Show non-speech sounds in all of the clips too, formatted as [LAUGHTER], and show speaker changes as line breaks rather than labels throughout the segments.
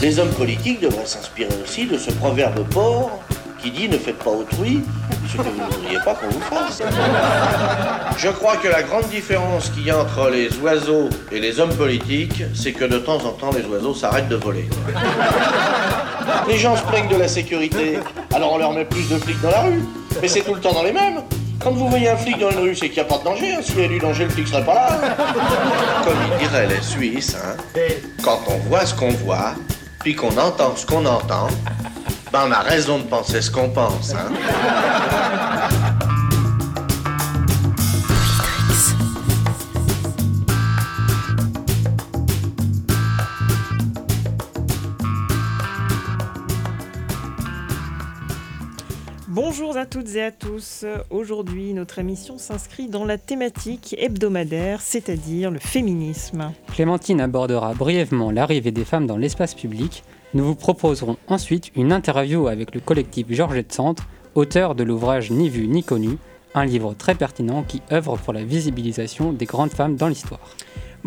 Les hommes politiques devraient s'inspirer aussi de ce proverbe pauvre qui dit ne faites pas autrui ce que vous ne voudriez pas qu'on vous fasse. Je crois que la grande différence qu'il y a entre les oiseaux et les hommes politiques, c'est que de temps en temps les oiseaux s'arrêtent de voler. Les gens se plaignent de la sécurité, alors on leur met plus de flics dans la rue. Mais c'est tout le temps dans les mêmes. Quand vous voyez un flic dans une rue, c'est qu'il n'y a pas de danger. hein. S'il y a du danger, le flic serait pas là. Comme ils diraient les Suisses, hein, quand on voit ce qu'on voit, puis qu'on entend ce qu'on entend, ben on a raison de penser ce qu'on pense. Hein.
Bonjour à toutes et à tous. Aujourd'hui, notre émission s'inscrit dans la thématique hebdomadaire, c'est-à-dire le féminisme.
Clémentine abordera brièvement l'arrivée des femmes dans l'espace public. Nous vous proposerons ensuite une interview avec le collectif Georgette Centre, auteur de l'ouvrage Ni vu ni connu, un livre très pertinent qui œuvre pour la visibilisation des grandes femmes dans l'histoire.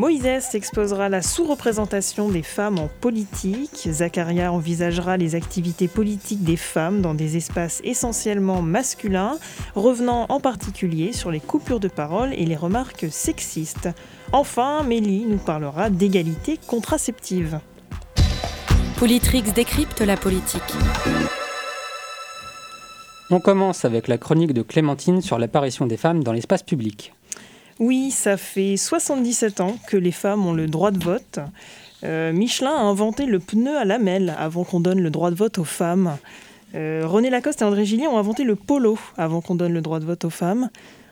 Moïse exposera la sous-représentation des femmes en politique. Zacharia envisagera les activités politiques des femmes dans des espaces essentiellement masculins, revenant en particulier sur les coupures de parole et les remarques sexistes. Enfin, Mélie nous parlera d'égalité contraceptive.
Politrix décrypte la politique.
On commence avec la chronique de Clémentine sur l'apparition des femmes dans l'espace public.
Oui, ça fait 77 ans que les femmes ont le droit de vote. Euh, Michelin a inventé le pneu à lamelles avant qu'on donne le droit de vote aux femmes. Euh, René Lacoste et André Gillier ont inventé le polo avant qu'on donne le droit de vote aux femmes.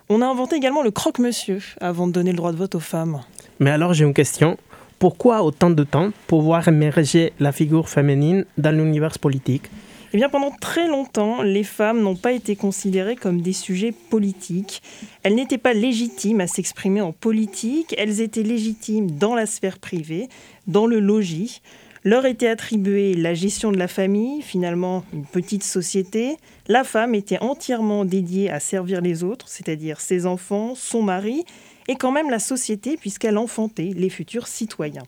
On a inventé également le croque-monsieur avant de donner le droit de vote aux femmes.
Mais alors j'ai une question. Pourquoi autant de temps pour voir émerger la figure féminine dans l'univers politique?
Eh bien, pendant très longtemps, les femmes n'ont pas été considérées comme des sujets politiques. Elles n'étaient pas légitimes à s'exprimer en politique, elles étaient légitimes dans la sphère privée, dans le logis. Leur était attribuée la gestion de la famille, finalement une petite société. La femme était entièrement dédiée à servir les autres, c'est-à-dire ses enfants, son mari, et quand même la société, puisqu'elle enfantait les futurs citoyens.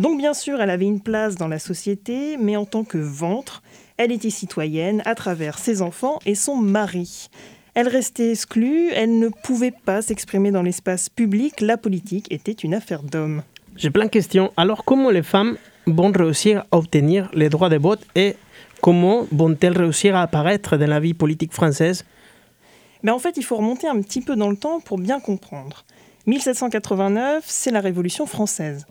Donc bien sûr, elle avait une place dans la société, mais en tant que ventre, elle était citoyenne à travers ses enfants et son mari. Elle restait exclue, elle ne pouvait pas s'exprimer dans l'espace public, la politique était une affaire d'hommes.
J'ai plein de questions. Alors comment les femmes vont réussir à obtenir les droits de vote et comment vont-elles réussir à apparaître dans la vie politique française?
Mais en fait, il faut remonter un petit peu dans le temps pour bien comprendre. 1789, c'est la Révolution française.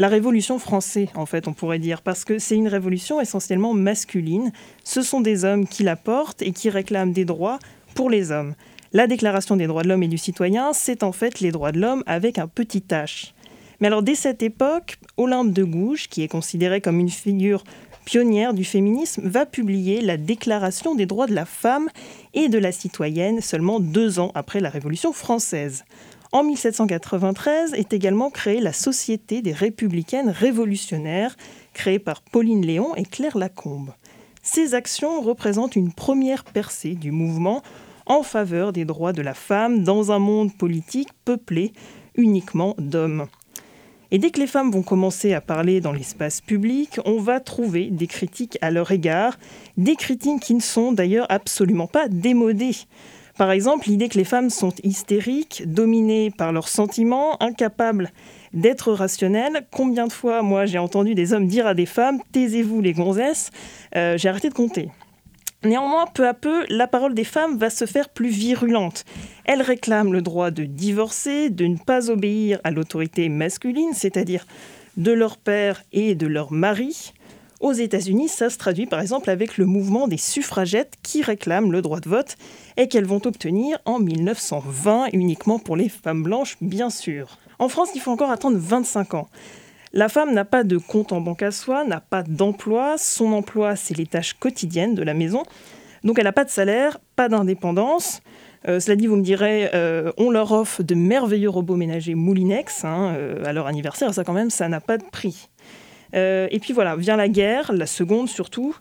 La Révolution française, en fait, on pourrait dire, parce que c'est une révolution essentiellement masculine. Ce sont des hommes qui la portent et qui réclament des droits pour les hommes. La Déclaration des droits de l'homme et du citoyen, c'est en fait les droits de l'homme avec un petit h. Mais alors, dès cette époque, Olympe de Gouges, qui est considérée comme une figure pionnière du féminisme, va publier la Déclaration des droits de la femme et de la citoyenne seulement deux ans après la Révolution française. En 1793 est également créée la Société des républicaines révolutionnaires, créée par Pauline Léon et Claire Lacombe. Ces actions représentent une première percée du mouvement en faveur des droits de la femme dans un monde politique peuplé uniquement d'hommes. Et dès que les femmes vont commencer à parler dans l'espace public, on va trouver des critiques à leur égard, des critiques qui ne sont d'ailleurs absolument pas démodées. Par exemple, l'idée que les femmes sont hystériques, dominées par leurs sentiments, incapables d'être rationnelles. Combien de fois, moi, j'ai entendu des hommes dire à des femmes Taisez-vous, les gonzesses Euh, J'ai arrêté de compter. Néanmoins, peu à peu, la parole des femmes va se faire plus virulente. Elles réclament le droit de divorcer, de ne pas obéir à l'autorité masculine, c'est-à-dire de leur père et de leur mari. Aux États-Unis, ça se traduit par exemple avec le mouvement des suffragettes qui réclament le droit de vote et qu'elles vont obtenir en 1920 uniquement pour les femmes blanches, bien sûr. En France, il faut encore attendre 25 ans. La femme n'a pas de compte en banque à soi, n'a pas d'emploi. Son emploi, c'est les tâches quotidiennes de la maison. Donc elle n'a pas de salaire, pas d'indépendance. Euh, cela dit, vous me direz, euh, on leur offre de merveilleux robots ménagers Moulinex hein, euh, à leur anniversaire. Ça, quand même, ça n'a pas de prix. Euh, et puis voilà, vient la guerre, la seconde surtout,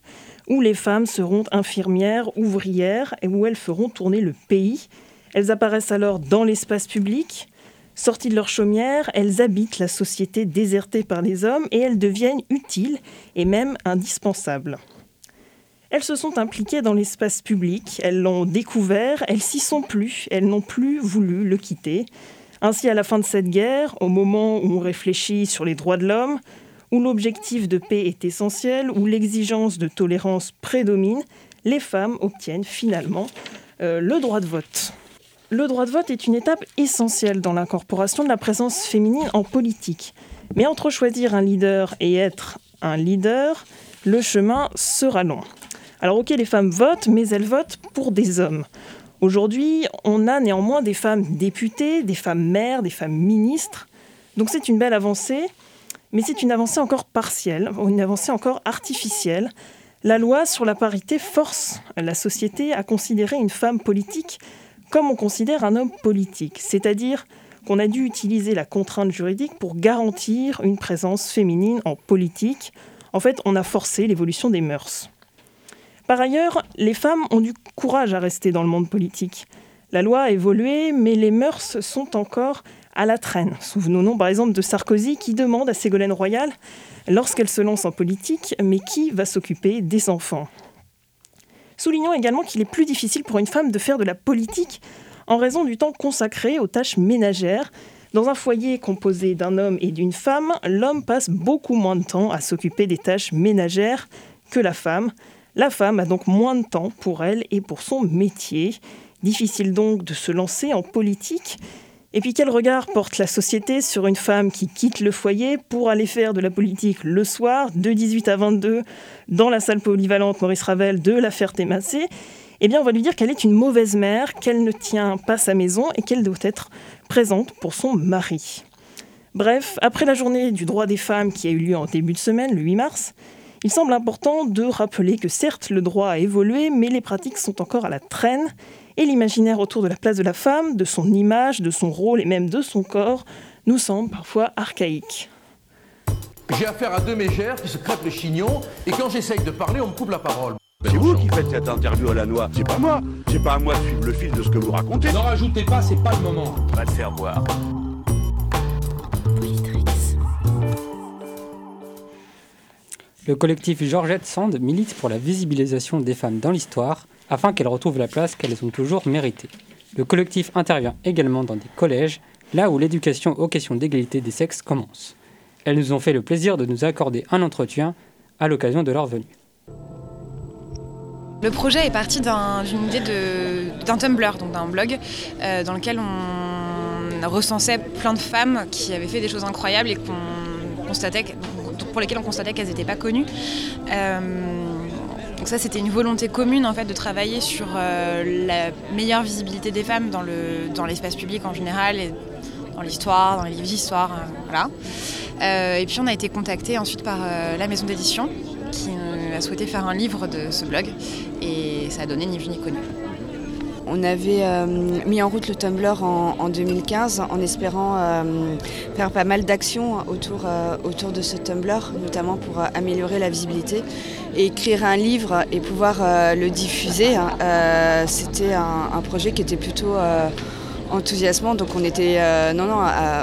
où les femmes seront infirmières, ouvrières, et où elles feront tourner le pays. Elles apparaissent alors dans l'espace public. Sorties de leur chaumière, elles habitent la société désertée par les hommes et elles deviennent utiles et même indispensables. Elles se sont impliquées dans l'espace public, elles l'ont découvert, elles s'y sont plus, elles n'ont plus voulu le quitter. Ainsi, à la fin de cette guerre, au moment où on réfléchit sur les droits de l'homme, où l'objectif de paix est essentiel, où l'exigence de tolérance prédomine, les femmes obtiennent finalement euh, le droit de vote. Le droit de vote est une étape essentielle dans l'incorporation de la présence féminine en politique. Mais entre choisir un leader et être un leader, le chemin sera long. Alors ok, les femmes votent, mais elles votent pour des hommes. Aujourd'hui, on a néanmoins des femmes députées, des femmes maires, des femmes ministres. Donc c'est une belle avancée, mais c'est une avancée encore partielle, une avancée encore artificielle. La loi sur la parité force la société à considérer une femme politique comme on considère un homme politique, c'est-à-dire qu'on a dû utiliser la contrainte juridique pour garantir une présence féminine en politique. En fait, on a forcé l'évolution des mœurs. Par ailleurs, les femmes ont du courage à rester dans le monde politique. La loi a évolué, mais les mœurs sont encore à la traîne. Souvenons-nous par exemple de Sarkozy qui demande à Ségolène Royal, lorsqu'elle se lance en politique, mais qui va s'occuper des enfants? Soulignons également qu'il est plus difficile pour une femme de faire de la politique en raison du temps consacré aux tâches ménagères. Dans un foyer composé d'un homme et d'une femme, l'homme passe beaucoup moins de temps à s'occuper des tâches ménagères que la femme. La femme a donc moins de temps pour elle et pour son métier. Difficile donc de se lancer en politique et puis quel regard porte la société sur une femme qui quitte le foyer pour aller faire de la politique le soir, de 18 à 22, dans la salle polyvalente Maurice Ravel de la Ferté-Massé? Eh bien, on va lui dire qu'elle est une mauvaise mère, qu'elle ne tient pas sa maison et qu'elle doit être présente pour son mari. Bref, après la journée du droit des femmes qui a eu lieu en début de semaine, le 8 mars, il semble important de rappeler que certes le droit a évolué, mais les pratiques sont encore à la traîne et l'imaginaire autour de la place de la femme, de son image, de son rôle et même de son corps nous semble parfois archaïque.
J'ai affaire à deux mégères qui se crêpent le chignon et quand j'essaye de parler, on me coupe la parole.
C'est vous qui faites cette interview à la noix, c'est pas moi. C'est pas à moi de suivre le fil de ce que vous racontez.
N'en rajoutez pas, c'est pas le moment.
Va te faire voir.
Le collectif Georgette Sand milite pour la visibilisation des femmes dans l'histoire afin qu'elles retrouvent la place qu'elles ont toujours méritée. Le collectif intervient également dans des collèges, là où l'éducation aux questions d'égalité des sexes commence. Elles nous ont fait le plaisir de nous accorder un entretien à l'occasion de leur venue.
Le projet est parti d'une idée d'un Tumblr, donc d'un blog, euh, dans lequel on recensait plein de femmes qui avaient fait des choses incroyables et pour lesquelles on constatait qu'elles n'étaient pas connues. Euh, donc ça, c'était une volonté commune en fait de travailler sur euh, la meilleure visibilité des femmes dans le dans l'espace public en général, et dans l'histoire, dans les livres d'histoire, euh, voilà. Euh, et puis on a été contacté ensuite par la maison d'édition qui a souhaité faire un livre de ce blog et ça a donné ni vu ni connu.
On avait euh, mis en route le Tumblr en, 2015 en espérant euh, faire pas mal d'actions autour, euh, autour de ce Tumblr, notamment pour améliorer la visibilité. Et écrire un livre et pouvoir le diffuser, hein, c'était un, projet qui était plutôt enthousiasmant. Donc on était non, non,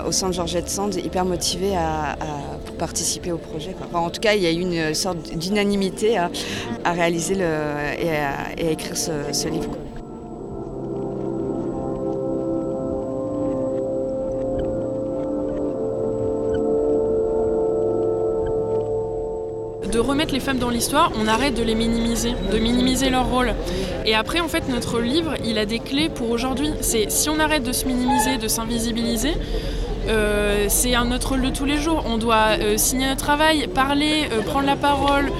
au centre Georgette Sand hyper motivés à, participer au projet. en tout cas, il y a eu une sorte d'unanimité à, réaliser et, à, écrire ce, livre.
De remettre les femmes dans l'histoire, on arrête de les minimiser, de minimiser leur rôle. Et après, en fait, notre livre, il a des clés pour aujourd'hui. C'est si on arrête de se minimiser, de s'invisibiliser, euh, c'est un autre rôle de tous les jours. On doit euh, signer un travail, parler, euh, prendre la parole,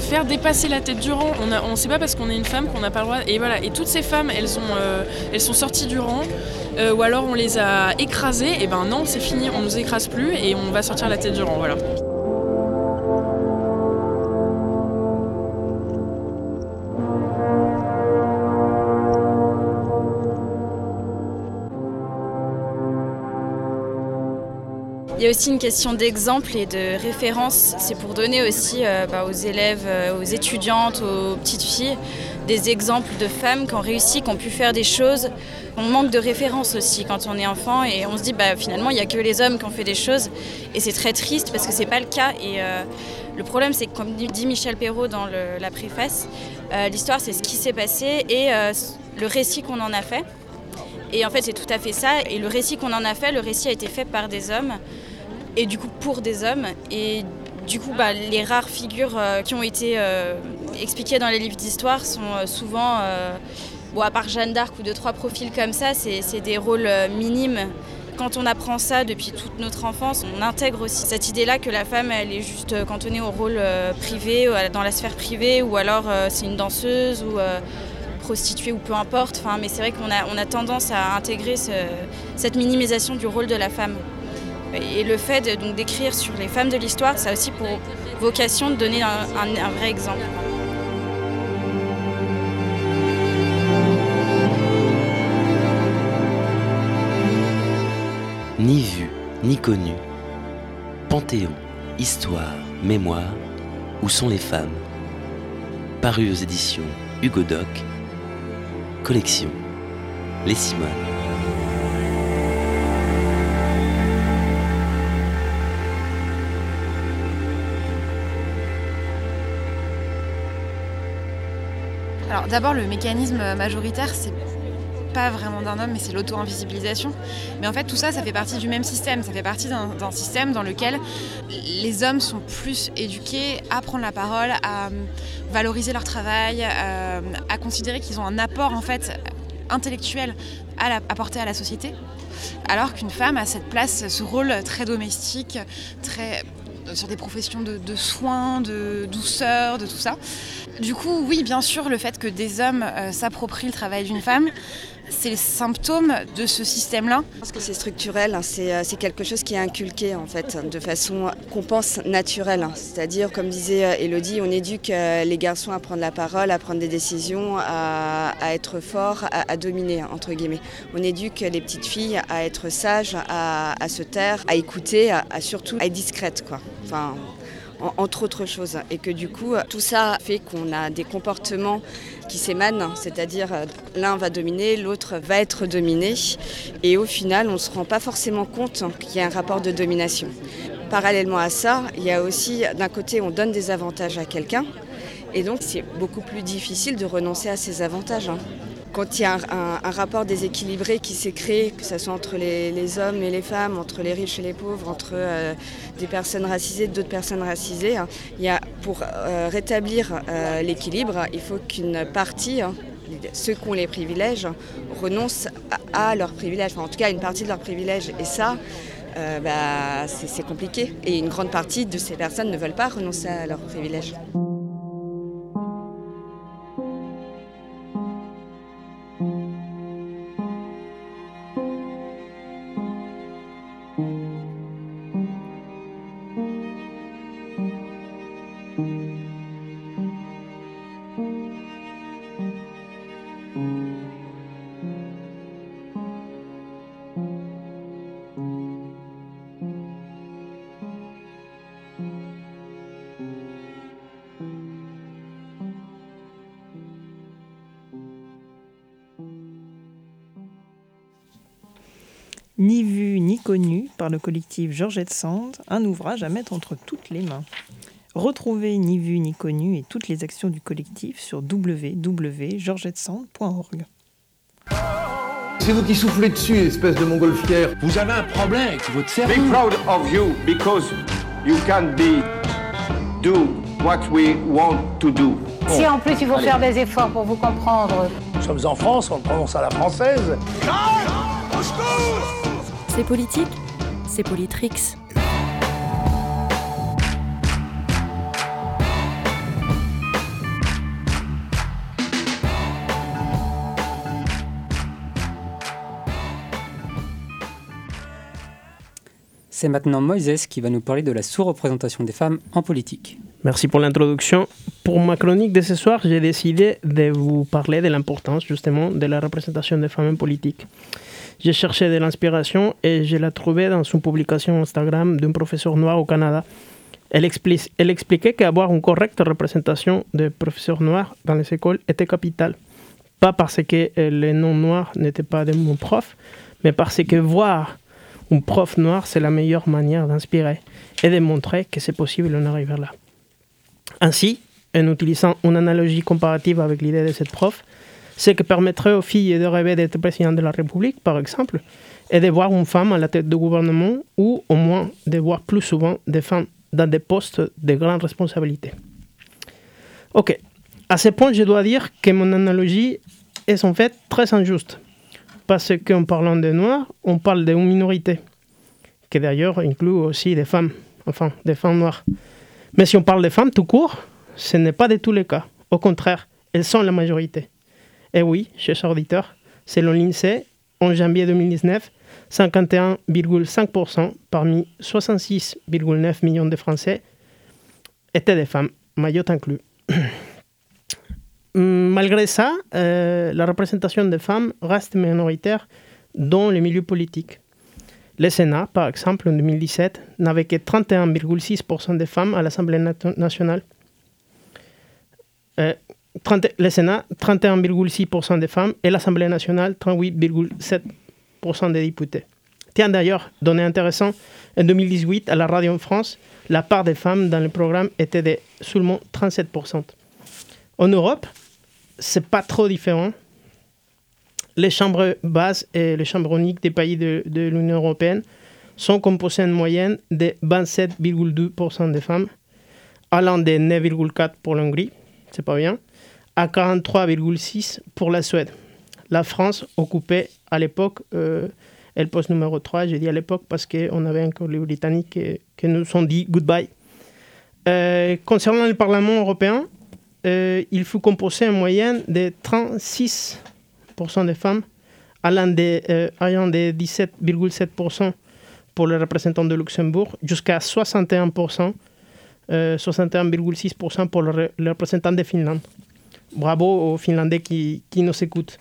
faire dépasser la tête du rang. On ne sait pas parce qu'on est une femme qu'on n'a pas le droit. Et voilà. Et toutes ces femmes, elles, elles sont sorties du rang, ou alors on les a écrasées. Et ben non, c'est fini, on nous écrase plus et on va sortir la tête du rang. Voilà.
Il y a aussi une question d'exemple et de référence. C'est pour donner aussi euh, bah, aux élèves, euh, aux étudiantes, aux petites filles, des exemples de femmes qui ont réussi, qui ont pu faire des choses. On manque de référence aussi quand on est enfant et on se dit bah, finalement il n'y a que les hommes qui ont fait des choses. Et c'est très triste parce que c'est pas le cas. Et euh, le problème c'est que comme dit Michel Perrault dans la préface, l'histoire c'est ce qui s'est passé et le récit qu'on en a fait. Et en fait, c'est tout à fait ça. Et le récit qu'on en a fait, le récit a été fait par des hommes, et du coup pour des hommes. Et du coup, bah, les rares figures euh, qui ont été euh, expliquées dans les livres d'histoire sont euh, souvent, bon, à part Jeanne d'Arc ou deux, trois profils comme ça, c'est des rôles minimes. Quand on apprend ça depuis toute notre enfance, on intègre aussi cette idée-là que la femme, elle est juste cantonnée au rôle privé, dans la sphère privée, ou alors c'est une danseuse, ou prostituée ou peu importe. Enfin, mais c'est vrai qu'on a, on a tendance à intégrer cette minimisation du rôle de la femme. Et le fait de, donc d'écrire sur les femmes de l'histoire, ça a aussi pour vocation de donner un, un vrai exemple.
Ni vu, ni connu. Panthéon, histoire, mémoire, où sont les femmes? Paru aux éditions Hugo Doc collection Les Simones.
Alors d'abord le mécanisme majoritaire c'est pas vraiment d'un homme mais c'est l'auto-invisibilisation. Mais en fait tout ça ça fait partie du même système, ça fait partie d'un système dans lequel les hommes sont plus éduqués à prendre la parole, à valoriser leur travail, euh, à considérer qu'ils ont un apport en fait intellectuel à apporter à la société, alors qu'une femme a cette place, ce rôle très domestique, très sur des professions de, soins, de douceur, de tout ça. Du coup, oui, bien sûr, le fait que des hommes euh, s'approprient le travail d'une femme, c'est le symptôme de ce système-là
Je pense que c'est structurel, hein. euh, c'est quelque chose qui est inculqué en fait, de façon qu'on pense naturelle. Hein. C'est-à-dire, comme disait euh, Elodie, on éduque euh, les garçons à prendre la parole, à prendre des décisions, à, être forts, à, dominer, entre guillemets. On éduque les petites filles à être sages, à, se taire, à écouter, à, surtout à être discrètes. Quoi. Enfin, entre autres choses. Et que du coup, tout ça fait qu'on a des comportements qui s'émanent, c'est-à-dire euh, l'un va dominer, l'autre va être dominé. Et au final, on ne se rend pas forcément compte qu'il y a un rapport de domination. Parallèlement à ça, il y a aussi, d'un côté, on donne des avantages à quelqu'un, et donc c'est beaucoup plus difficile de renoncer à ces avantages. Quand il y a un, rapport déséquilibré qui s'est créé, que ce soit entre les, hommes et les femmes, entre les riches et les pauvres, entre euh, des personnes racisées et d'autres personnes racisées, hein, il y a, pour euh, rétablir euh, l'équilibre, il faut qu'une partie, hein, ceux qui ont les privilèges, renoncent à, leurs privilèges, en tout cas une partie de leurs privilèges. Et ça, bah, c'est compliqué. Et une grande partie de ces personnes ne veulent pas renoncer à leurs privilèges.
Le collectif Georgette Sand, un ouvrage à mettre entre toutes les mains. Retrouvez Ni vu ni connu et toutes les actions du collectif sur www.georgettesand.org.
C'est vous qui soufflez dessus, espèce de montgolfière.
Vous avez un problème avec votre cerveau. Be proud of you because you can be do what we want to do.
Si en plus il faut faire des efforts pour vous comprendre.
Nous sommes en France, on prononce à la française.
C'est politique, c'est Politrix.
C'est maintenant Moïse qui va nous parler de la sous-représentation des femmes en politique.
Merci pour l'introduction. Pour ma chronique de ce soir, j'ai décidé de vous parler de l'importance justement de la représentation des femmes en politique. J'ai cherché de l'inspiration et je l'ai trouvée dans une publication Instagram d'un professeur noir au Canada. Elle, expli- elle expliquait qu'avoir une correcte représentation de professeurs noirs dans les écoles était capital. Pas parce que euh, les non-noirs n'étaient pas de bons profs, mais parce que voir un prof noir, c'est la meilleure manière d'inspirer et de montrer que c'est possible d'en arriver là. Ainsi, en utilisant une analogie comparative avec l'idée de cette prof, ce qui permettrait aux filles de rêver d'être président de la République, par exemple, et de voir une femme à la tête du gouvernement ou au moins de voir plus souvent des femmes dans des postes de grande responsabilité. Ok, à ce point, je dois dire que mon analogie est en fait très injuste, parce qu'en parlant des Noirs, on parle d'une minorité, qui d'ailleurs inclut aussi des femmes, enfin des femmes noires. Mais si on parle des femmes tout court, ce n'est pas de tous les cas. Au contraire, elles sont la majorité. Et oui, chers auditeurs, selon l'INSEE, en janvier 2019, 51,5% parmi 66,9 millions de Français étaient des femmes, Mayotte inclus. [CLEARS THROAT] Malgré ça, euh, la représentation des femmes reste minoritaire dans les milieux politiques. Le Sénat, par exemple, en 2017, n'avait que 31,6% de femmes à l'Assemblée nat- nationale. Euh, 30 le Sénat, 31,6% de femmes et l'Assemblée nationale, 38,7% des députés. Tiens d'ailleurs, donné intéressant, en 2018, à la radio en France, la part des femmes dans le programme était de seulement 37%. En Europe, c'est pas trop différent. Les chambres basses et les chambres uniques des pays de, l'Union européenne sont composées en moyenne de 27,2% de femmes, allant de 9,4% pour l'Hongrie, c'est pas bien, à 43,6% pour la Suède. La France occupait à l'époque euh, le poste numéro 3, j'ai dit à l'époque parce qu'on avait encore les Britanniques qui, nous ont dit goodbye. Euh, concernant le Parlement européen, euh, il fut composé en moyenne de 36% de femmes, allant de, euh, allant de 17,7% pour les représentants de Luxembourg jusqu'à 61%, euh, 61,6% pour les représentants de Finlande. Bravo aux Finlandais qui, qui nous écoutent.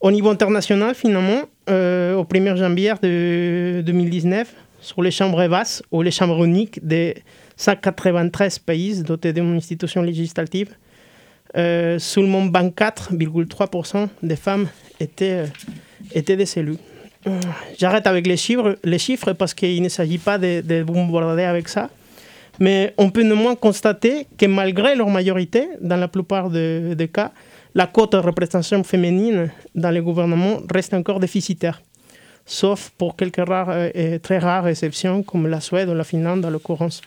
Au niveau international, finalement, euh, au 1er janvier de 2019, sur les chambres basses ou les chambres uniques de 193 pays dotés d'une institution législative, euh, seulement 24,3% des femmes étaient, euh, étaient des élus. J'arrête avec les chiffres, les chiffres parce qu'il ne s'agit pas de, de bombarder avec ça. Mais on peut néanmoins constater que malgré leur majorité, dans la plupart de- des cas, la cote de représentation féminine dans les gouvernements reste encore déficitaire, sauf pour quelques rares euh, et très rares exceptions comme la Suède ou la Finlande en l'occurrence.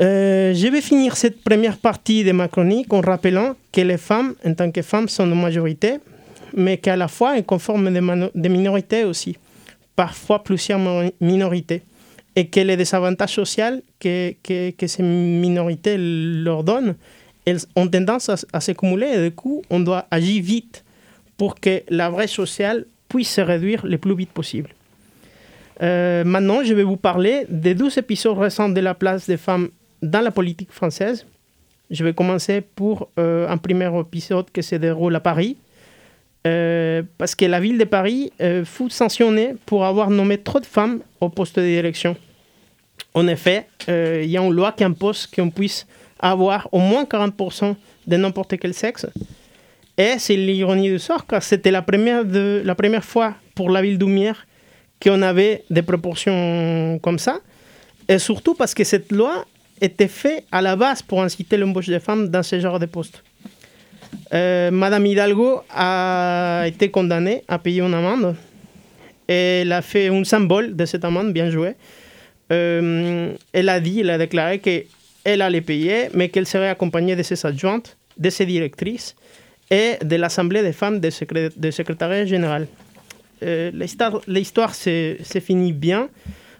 Euh, je vais finir cette première partie de ma chronique en rappelant que les femmes, en tant que femmes, sont en majorité, mais qu'à la fois elles conforment des, minorités aussi, parfois plusieurs minorités, et que les désavantages sociaux que, que, que ces minorités leur donnent, ont tendance à, à s'accumuler et du coup, on doit agir vite pour que la vraie sociale puisse se réduire le plus vite possible. Euh, maintenant, je vais vous parler des 12 épisodes récents de la place des femmes dans la politique française. Je vais commencer pour euh, un premier épisode qui se déroule à Paris. Euh, parce que la ville de Paris euh, fut sanctionnée pour avoir nommé trop de femmes au poste de direction. En effet, euh, il y a une loi qui impose qu'on puisse avoir au moins 40% de n'importe quel sexe. Et c'est l'ironie du sort, car c'était la première, la première fois pour la ville d'Oumière qu'on avait des proportions comme ça. Et surtout parce que cette loi était faite à la base pour inciter l'embauche des femmes dans ce genre de poste. Euh, Madame Hidalgo a été condamnée à payer une amende. Elle a fait un symbole de cette amende, bien joué. Euh, elle a dit, elle a déclaré qu'elle allait payer, mais qu'elle serait accompagnée de ses adjointes, de ses directrices et de l'Assemblée des femmes secré de secrétariat général. Euh, L'histoire s'est finie bien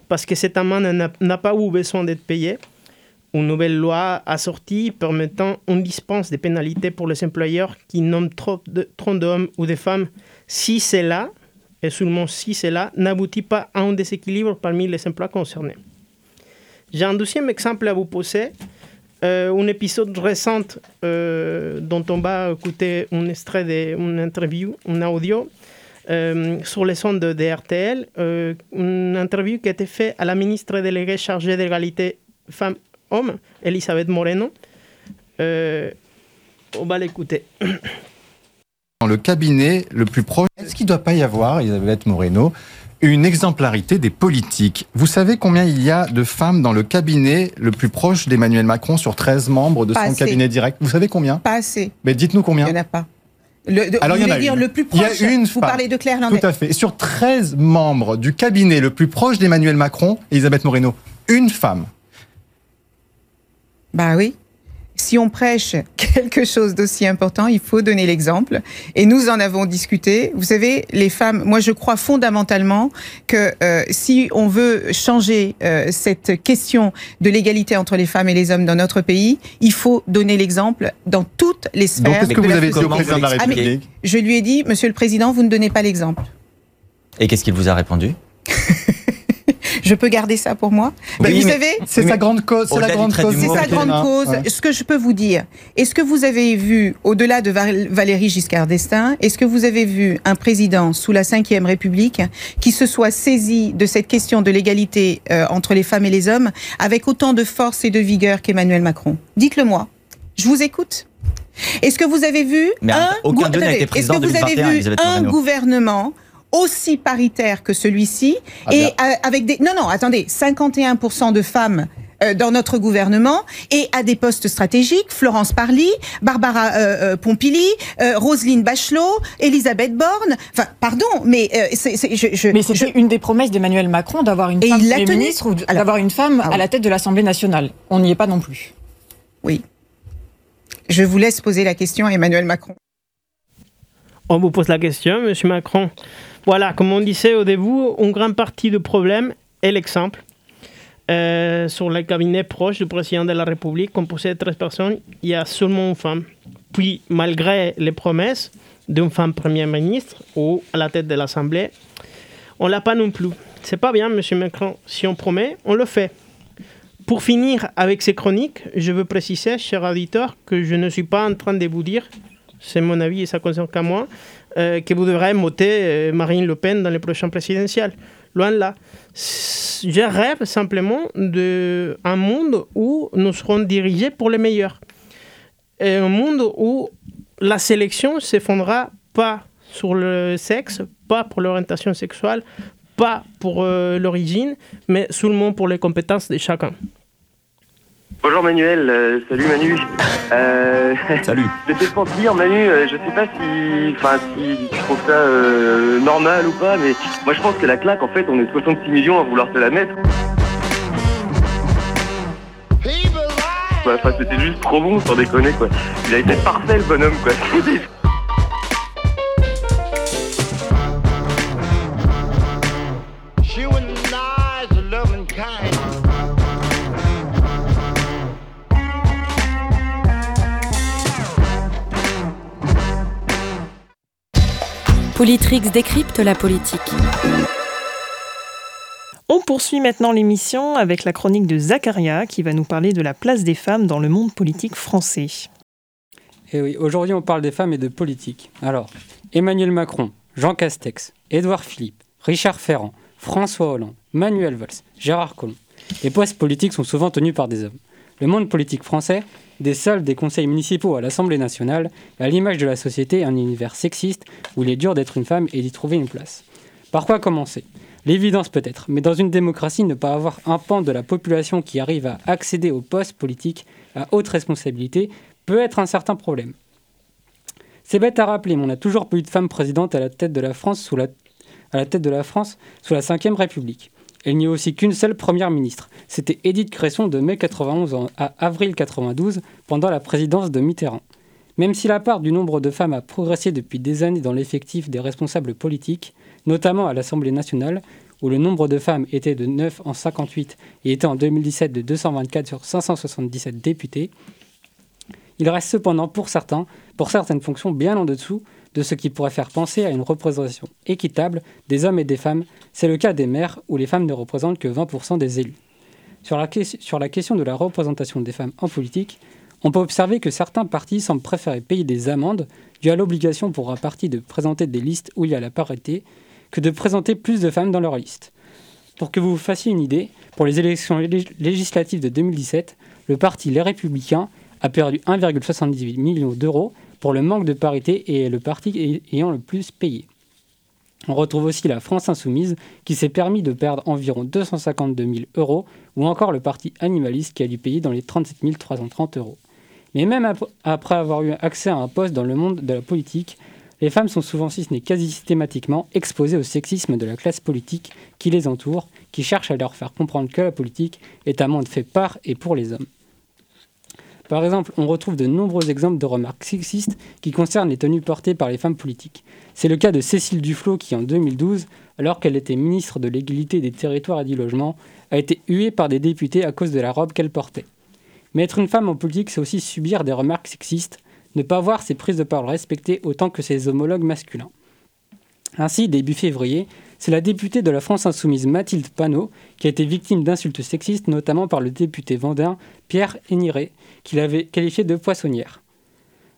parce que cette amende n'a pas eu besoin d'être payée. Une nouvelle loi a sorti permettant une dispense de pénalités pour les employeurs qui nomment trop de- trop d'hommes ou de femmes. Si cela, et seulement si cela, n'aboutit pas à un déséquilibre parmi les emplois concernés. J'ai un deuxième exemple à vous poser. Euh, un épisode récent euh, dont on va écouter un extrait d'une interview, un audio, euh, sur les ondes de, RTL, une interview qui a été faite à la ministre déléguée chargée d'égalité Elisabeth Moreno. Euh, on va l'écouter.
Dans le cabinet le plus proche, est-ce qu'il ne doit pas y avoir, Elisabeth Moreno, une exemplarité des politiques? Vous savez combien il y a de femmes dans le cabinet le plus proche d'Emmanuel Macron sur 13 membres de
Pas
son
assez.
cabinet direct? Vous savez combien?
Pas assez.
Mais dites-nous combien
Il n'y en a pas. Le, de-
Alors,
vous
il y
voulez
a
dire
une.
le plus
Il y a
proche?
une
Vous
femme.
parlez de Claire Landais.
Tout à fait. Et sur 13 membres du cabinet le plus proche d'Emmanuel Macron, Elisabeth Moreno, une femme.
Bah oui. Si on prêche [LAUGHS] quelque chose d'aussi important, il faut donner l'exemple. Et nous en avons discuté. Vous savez, les femmes, moi je crois fondamentalement que euh, si on veut changer euh, cette question de l'égalité entre les femmes et les hommes dans notre pays, il faut donner l'exemple dans toutes les sphères.
Donc, est-ce que
de
vous
la
avez dit au président de la
Ah,
République
Je lui ai dit, Monsieur le Président, vous ne donnez pas l'exemple.
Et qu'est-ce qu'il vous a répondu? [LAUGHS]
Je peux garder ça pour moi.
Oui,
Mais vous
mais-
savez,
C'est sa grande cause. C'est la grande cause.
C'est sa grande
a.
cause.
Ouais.
Ce que je peux vous dire, est-ce que vous avez vu, au-delà de Val- Valérie Giscard d'Estaing, est-ce que vous avez vu un président sous la Ve République qui se soit saisi de cette question de l'égalité euh, entre les femmes et les hommes avec autant de force et de vigueur qu'Emmanuel Macron? Dites-le moi. Je vous écoute. Est-ce que vous avez vu
Mais
un
aucun
gou- Est-ce que vous avez
2021,
vu un gouvernement aussi paritaire que celui-ci
Ah
et euh, avec des non non attendez 51% de femmes euh, dans notre gouvernement et à des postes stratégiques Florence Parly, Barbara euh, euh, Pompili, euh, Roselyne Bachelot, Elisabeth Borne. Enfin pardon mais euh, c'est c'est- je, je-
Mais c'était une des promesses d'Emmanuel Macron d'avoir une
Et
femme ministre ou d'avoir une femme
Ah oui.
à la tête de l'Assemblée nationale. On n'y est pas non plus.
oui. Je vous laisse poser la question à Emmanuel Macron.
On vous pose la question, Monsieur Macron. Voilà, comme on disait au début, une grande partie du problème est l'exemple. Euh, sur le cabinet proche du président de la République, composé de 13 personnes, il y a seulement une femme. Puis, malgré les promesses d'une femme Premier ministre ou à la tête de l'Assemblée, on l'a pas non plus. C'est pas bien, Monsieur Macron. Si on promet, on le fait. Pour finir avec ces chroniques, je veux préciser, cher auditeur, que je ne suis pas en train de vous dire, c'est mon avis et ça concerne qu'à moi, euh, que vous devrez voter Marine Le Pen dans les prochaines présidentielles. Loin de là. Je rêve simplement d'un monde où nous serons dirigés pour les meilleurs. Et un monde où la sélection ne se pas sur le sexe, pas pour l'orientation sexuelle, pas pour euh, l'origine, mais seulement pour les compétences de chacun.
Bonjour Manuel, euh, salut Manu. Euh, [LAUGHS]
Salut.
je vais te dire Manu, euh, je sais pas si, enfin si tu trouves ça euh, normal ou pas, mais moi je pense que la claque en fait on est 66 millions à vouloir te la mettre. Enfin c'était juste trop bon sans déconner quoi. Il a été parfait le bonhomme quoi. [LAUGHS]
Politrix décrypte la politique.
On poursuit maintenant l'émission avec la chronique de Zacharia qui va nous parler de la place des femmes dans le monde politique français.
Et oui, aujourd'hui on parle des femmes et de politique. Alors, Emmanuel Macron, Jean Castex, Édouard Philippe, Richard Ferrand, François Hollande, Manuel Valls, Gérard Collomb. Les postes politiques sont souvent tenus par des hommes. Le monde politique français, des salles des conseils municipaux à l'Assemblée nationale, à l'image de la société un univers sexiste où il est dur d'être une femme et d'y trouver une place. Par quoi commencer? L'évidence peut-être, mais dans une démocratie, ne pas avoir un pan de la population qui arrive à accéder aux postes politiques à haute responsabilité peut être un certain problème. C'est bête à rappeler, mais on n'a toujours pas eu de femme présidente à la tête de la France sous la, à la, tête de la, France sous la Ve République. Il n'y a aussi qu'une seule première ministre. C'était Édith Cresson de mai 91 à avril 92 pendant la présidence de Mitterrand. Même si la part du nombre de femmes a progressé depuis des années dans l'effectif des responsables politiques, notamment à l'Assemblée nationale, où le nombre de femmes était de 9 en 58 et était en 2017 de 224 sur 577 députés, il reste cependant pour certains, pour certaines fonctions bien en dessous de ce qui pourrait faire penser à une représentation équitable des hommes et des femmes. C'est le cas des maires où les femmes ne représentent que 20% des élus. Sur la, question de la représentation des femmes en politique, on peut observer que certains partis semblent préférer payer des amendes dues à l'obligation pour un parti de présenter des listes où il y a la parité que de présenter plus de femmes dans leur liste. Pour que vous vous fassiez une idée, pour les élections législatives de 2017, le parti Les Républicains a perdu 1,78 million d'euros pour le manque de parité et le parti ayant le plus payé. On retrouve aussi la France Insoumise qui s'est permis de perdre environ 252 000 euros ou encore le parti animaliste qui a dû payer dans les 37 330 euros. Mais même après avoir eu accès à un poste dans le monde de la politique, les femmes sont souvent, si ce n'est quasi systématiquement, exposées au sexisme de la classe politique qui les entoure, qui cherche à leur faire comprendre que la politique est un monde fait par et pour les hommes. Par exemple, on retrouve de nombreux exemples de remarques sexistes qui concernent les tenues portées par les femmes politiques. C'est le cas de Cécile Duflot qui, en 2012, alors qu'elle était ministre de l'égalité des territoires et du logement, a été huée par des députés à cause de la robe qu'elle portait. Mais être une femme en politique, c'est aussi subir des remarques sexistes, ne pas voir ses prises de parole respectées autant que ses homologues masculins. Ainsi, début février, c'est la députée de la France insoumise Mathilde Panot qui a été victime d'insultes sexistes, notamment par le député vendéen Pierre Héniré, qui l'avait qualifiée de poissonnière.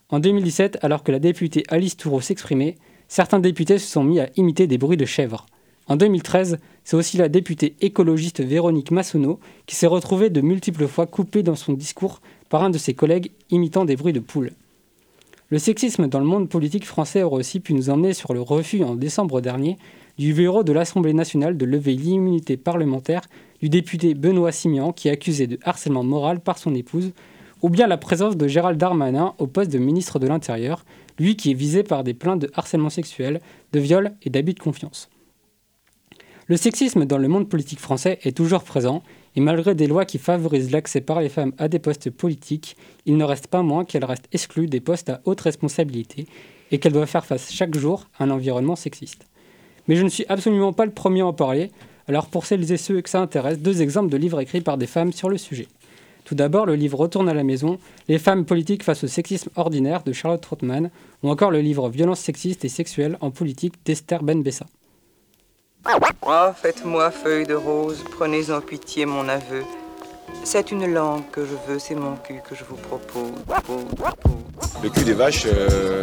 En 2017, alors que la députée Alice Toureau s'exprimait, certains députés se sont mis à imiter des bruits de chèvres. En 2013, c'est aussi la députée écologiste Véronique Massonneau qui s'est retrouvée de multiples fois coupée dans son discours par un de ses collègues imitant des bruits de poules. Le sexisme dans le monde politique français aurait aussi pu nous emmener sur le refus en décembre dernier du bureau de l'Assemblée nationale de lever l'immunité parlementaire du député Benoît Simian qui est accusé de harcèlement moral par son épouse, ou bien la présence de Gérald Darmanin au poste de ministre de l'Intérieur, lui qui est visé par des plaintes de harcèlement sexuel, de viol et d'abus de confiance. Le sexisme dans le monde politique français est toujours présent et malgré des lois qui favorisent l'accès par les femmes à des postes politiques, il ne reste pas moins qu'elles restent exclues des postes à haute responsabilité et qu'elles doivent faire face chaque jour à un environnement sexiste. Mais je ne suis absolument pas le premier à en parler, alors pour celles et ceux que ça intéresse, deux exemples de livres écrits par des femmes sur le sujet. Tout d'abord, le livre Retourne à la maison, Les femmes politiques face au sexisme ordinaire de Charlotte Trottmann, ou encore le livre Violence sexiste et sexuelle en politique d'Esther Benbessa.
Oh, faites-moi feuille de rose, prenez en pitié mon aveu. C'est une langue que je veux, c'est mon cul que je vous propose.
Le cul des vaches euh,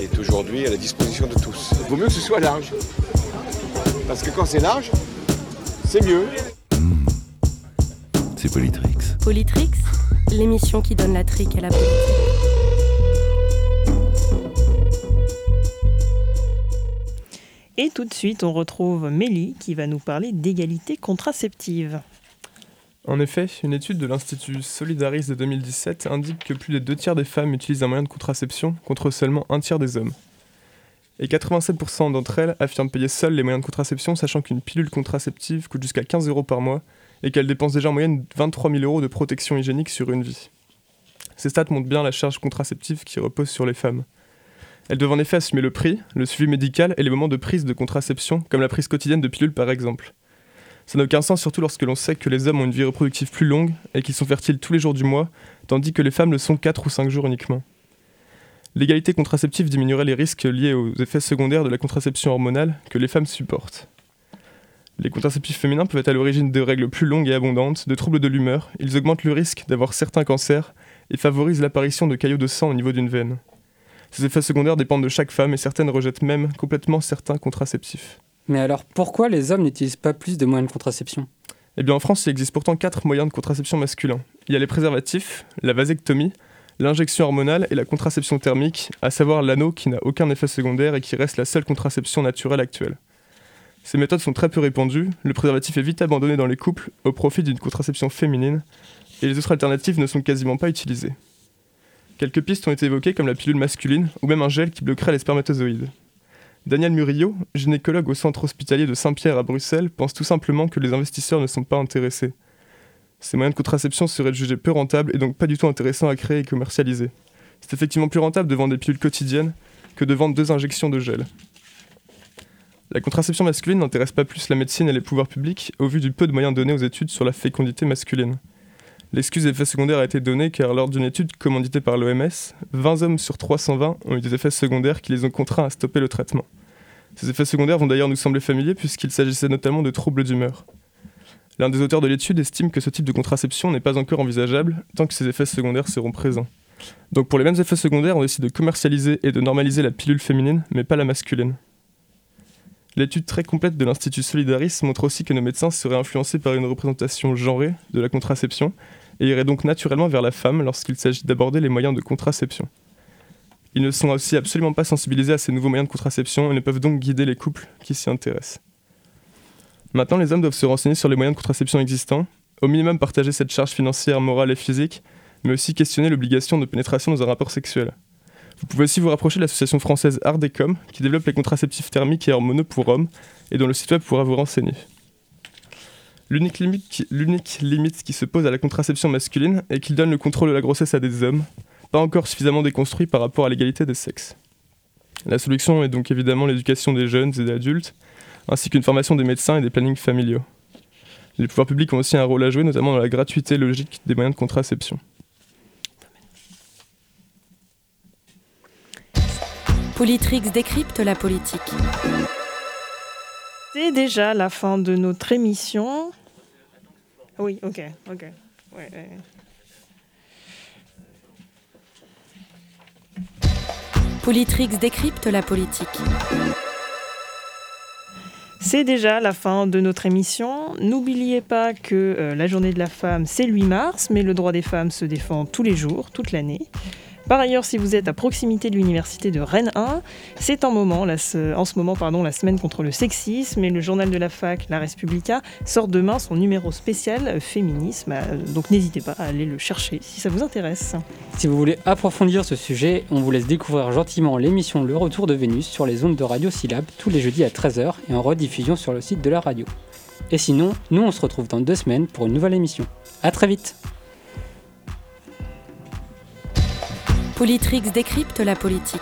est aujourd'hui à la disposition de tous. Il vaut mieux que ce soit large. Parce que quand c'est large, c'est mieux.
C'est Politrix.
Politrix, l'émission qui donne la trique à la politique.
Et tout de suite, on retrouve Mélie qui va nous parler d'égalité contraceptive.
En effet, une étude de l'Institut Solidaris de 2017 indique que plus des deux tiers des femmes utilisent un moyen de contraception contre seulement un tiers des hommes. Et 87% d'entre elles affirment payer seules les moyens de contraception, sachant qu'une pilule contraceptive coûte jusqu'à 15 euros par mois et qu'elles dépensent déjà en moyenne 23 000 euros de protection hygiénique sur une vie. Ces stats montrent bien la charge contraceptive qui repose sur les femmes. Elles doivent en effet assumer le prix, le suivi médical et les moments de prise de contraception, comme la prise quotidienne de pilules par exemple. Ça n'a aucun sens surtout lorsque l'on sait que les hommes ont une vie reproductive plus longue et qu'ils sont fertiles tous les jours du mois, tandis que les femmes le sont 4 ou 5 jours uniquement. L'égalité contraceptive diminuerait les risques liés aux effets secondaires de la contraception hormonale que les femmes supportent. Les contraceptifs féminins peuvent être à l'origine de règles plus longues et abondantes, de troubles de l'humeur, ils augmentent le risque d'avoir certains cancers et favorisent l'apparition de caillots de sang au niveau d'une veine. Ces effets secondaires dépendent de chaque femme et certaines rejettent même complètement certains contraceptifs.
Mais alors pourquoi les hommes n'utilisent pas plus de moyens de contraception?
Eh bien en France, il existe pourtant quatre moyens de contraception masculins. Il y a les préservatifs, la vasectomie, l'injection hormonale et la contraception thermique, à savoir l'anneau qui n'a aucun effet secondaire et qui reste la seule contraception naturelle actuelle. Ces méthodes sont très peu répandues, le préservatif est vite abandonné dans les couples au profit d'une contraception féminine, et les autres alternatives ne sont quasiment pas utilisées. Quelques pistes ont été évoquées comme la pilule masculine ou même un gel qui bloquerait les spermatozoïdes. Daniel Murillo, gynécologue au centre hospitalier de Saint-Pierre à Bruxelles, pense tout simplement que les investisseurs ne sont pas intéressés. Ces moyens de contraception seraient jugés peu rentables et donc pas du tout intéressants à créer et commercialiser. C'est effectivement plus rentable de vendre des pilules quotidiennes que de vendre deux injections de gel. La contraception masculine n'intéresse pas plus la médecine et les pouvoirs publics au vu du peu de moyens donnés aux études sur la fécondité masculine. L'excuse effets secondaires a été donnée car lors d'une étude commanditée par l'OMS, 20 hommes sur 320 ont eu des effets secondaires qui les ont contraints à stopper le traitement. Ces effets secondaires vont d'ailleurs nous sembler familiers puisqu'il s'agissait notamment de troubles d'humeur. L'un des auteurs de l'étude estime que ce type de contraception n'est pas encore envisageable tant que ses effets secondaires seront présents. Donc pour les mêmes effets secondaires, on décide de commercialiser et de normaliser la pilule féminine, mais pas la masculine. L'étude très complète de l'Institut Solidaris montre aussi que nos médecins seraient influencés par une représentation genrée de la contraception et iraient donc naturellement vers la femme lorsqu'il s'agit d'aborder les moyens de contraception. Ils ne sont aussi absolument pas sensibilisés à ces nouveaux moyens de contraception et ne peuvent donc guider les couples qui s'y intéressent. Maintenant, les hommes doivent se renseigner sur les moyens de contraception existants, au minimum partager cette charge financière, morale et physique, mais aussi questionner l'obligation de pénétration dans un rapport sexuel. Vous pouvez aussi vous rapprocher de l'association française Ardecom, qui développe les contraceptifs thermiques et hormonaux pour hommes, et dont le site web pourra vous renseigner. L'unique limite, qui, l'unique limite qui se pose à la contraception masculine est qu'il donne le contrôle de la grossesse à des hommes, pas encore suffisamment déconstruit par rapport à l'égalité des sexes. La solution est donc évidemment l'éducation des jeunes et des adultes, ainsi qu'une formation des médecins et des plannings familiaux. Les pouvoirs publics ont aussi un rôle à jouer, notamment dans la gratuité logique des moyens de contraception.
Politrix décrypte la politique.
C'est déjà la fin de notre émission. Oui, ok, ok. Ouais, ouais.
Politrix décrypte la politique.
C'est déjà la fin de notre émission. N'oubliez pas que euh, la journée de la femme, c'est le 8 mars, mais le droit des femmes se défend tous les jours, toute l'année. Par ailleurs, si vous êtes à proximité de l'université de Rennes 1, c'est en, moment, ce moment la semaine contre le sexisme et le journal de la fac, La Respublica, sort demain son numéro spécial euh, féminisme. Euh, Donc n'hésitez pas à aller le chercher si ça vous intéresse.
Si vous voulez approfondir ce sujet, on vous laisse découvrir gentiment l'émission Le Retour de Vénus sur les ondes de Radio Syllab tous les jeudis à 13h et en rediffusion sur le site de la radio. Et sinon, nous on se retrouve dans deux semaines pour une nouvelle émission. A très vite
Politrix décrypte la politique.